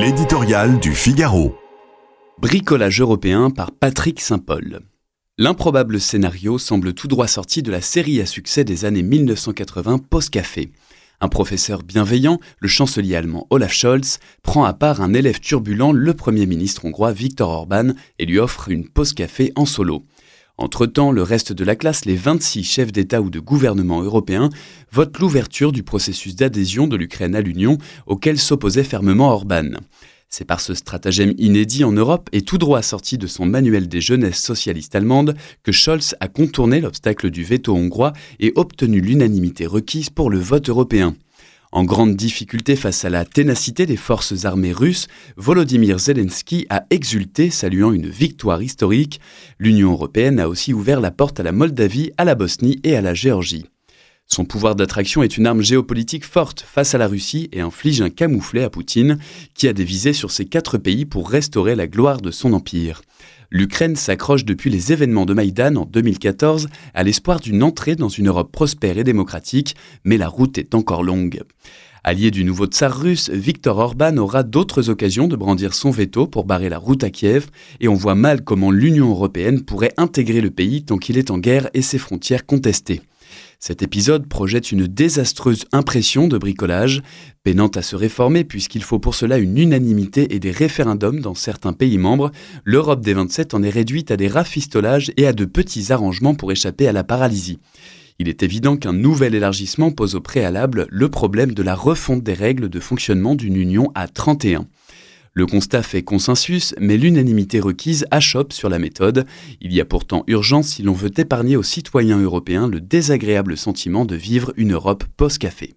L'éditorial du Figaro. Bricolage européen par Patrick Saint-Paul. L'improbable scénario semble tout droit sorti de la série à succès des années 1980 Post-Café. Un professeur bienveillant, le chancelier allemand Olaf Scholz, prend à part un élève turbulent, le Premier ministre hongrois Viktor Orban, et lui offre une pause café en solo. Entre-temps, le reste de la classe, les 26 chefs d'État ou de gouvernement européens, votent l'ouverture du processus d'adhésion de l'Ukraine à l'Union auquel s'opposait fermement Orban. C'est par ce stratagème inédit en Europe et tout droit sorti de son manuel des jeunesses socialistes allemandes que Scholz a contourné l'obstacle du veto hongrois et obtenu l'unanimité requise pour le vote européen. En grande difficulté face à la ténacité des forces armées russes, Volodymyr Zelensky a exulté, saluant une victoire historique. L'Union européenne a aussi ouvert la porte à la Moldavie, à la Bosnie et à la Géorgie. Son pouvoir d'attraction est une arme géopolitique forte face à la Russie et inflige un camouflet à Poutine, qui a des visées sur ces quatre pays pour restaurer la gloire de son empire. L'Ukraine s'accroche depuis les événements de Maïdan en 2014 à l'espoir d'une entrée dans une Europe prospère et démocratique, mais la route est encore longue. Allié du nouveau tsar russe, Viktor Orban aura d'autres occasions de brandir son veto pour barrer la route à Kiev, et on voit mal comment l'Union européenne pourrait intégrer le pays tant qu'il est en guerre et ses frontières contestées. Cet épisode projette une désastreuse impression de bricolage, peinant à se réformer puisqu'il faut pour cela une unanimité et des référendums dans certains pays membres, l'Europe des 27 en est réduite à des rafistolages et à de petits arrangements pour échapper à la paralysie. Il est évident qu'un nouvel élargissement pose au préalable le problème de la refonte des règles de fonctionnement d'une Union à 31. Le constat fait consensus, mais l'unanimité requise achoppe sur la méthode. Il y a pourtant urgence si l'on veut épargner aux citoyens européens le désagréable sentiment de vivre une Europe post-café.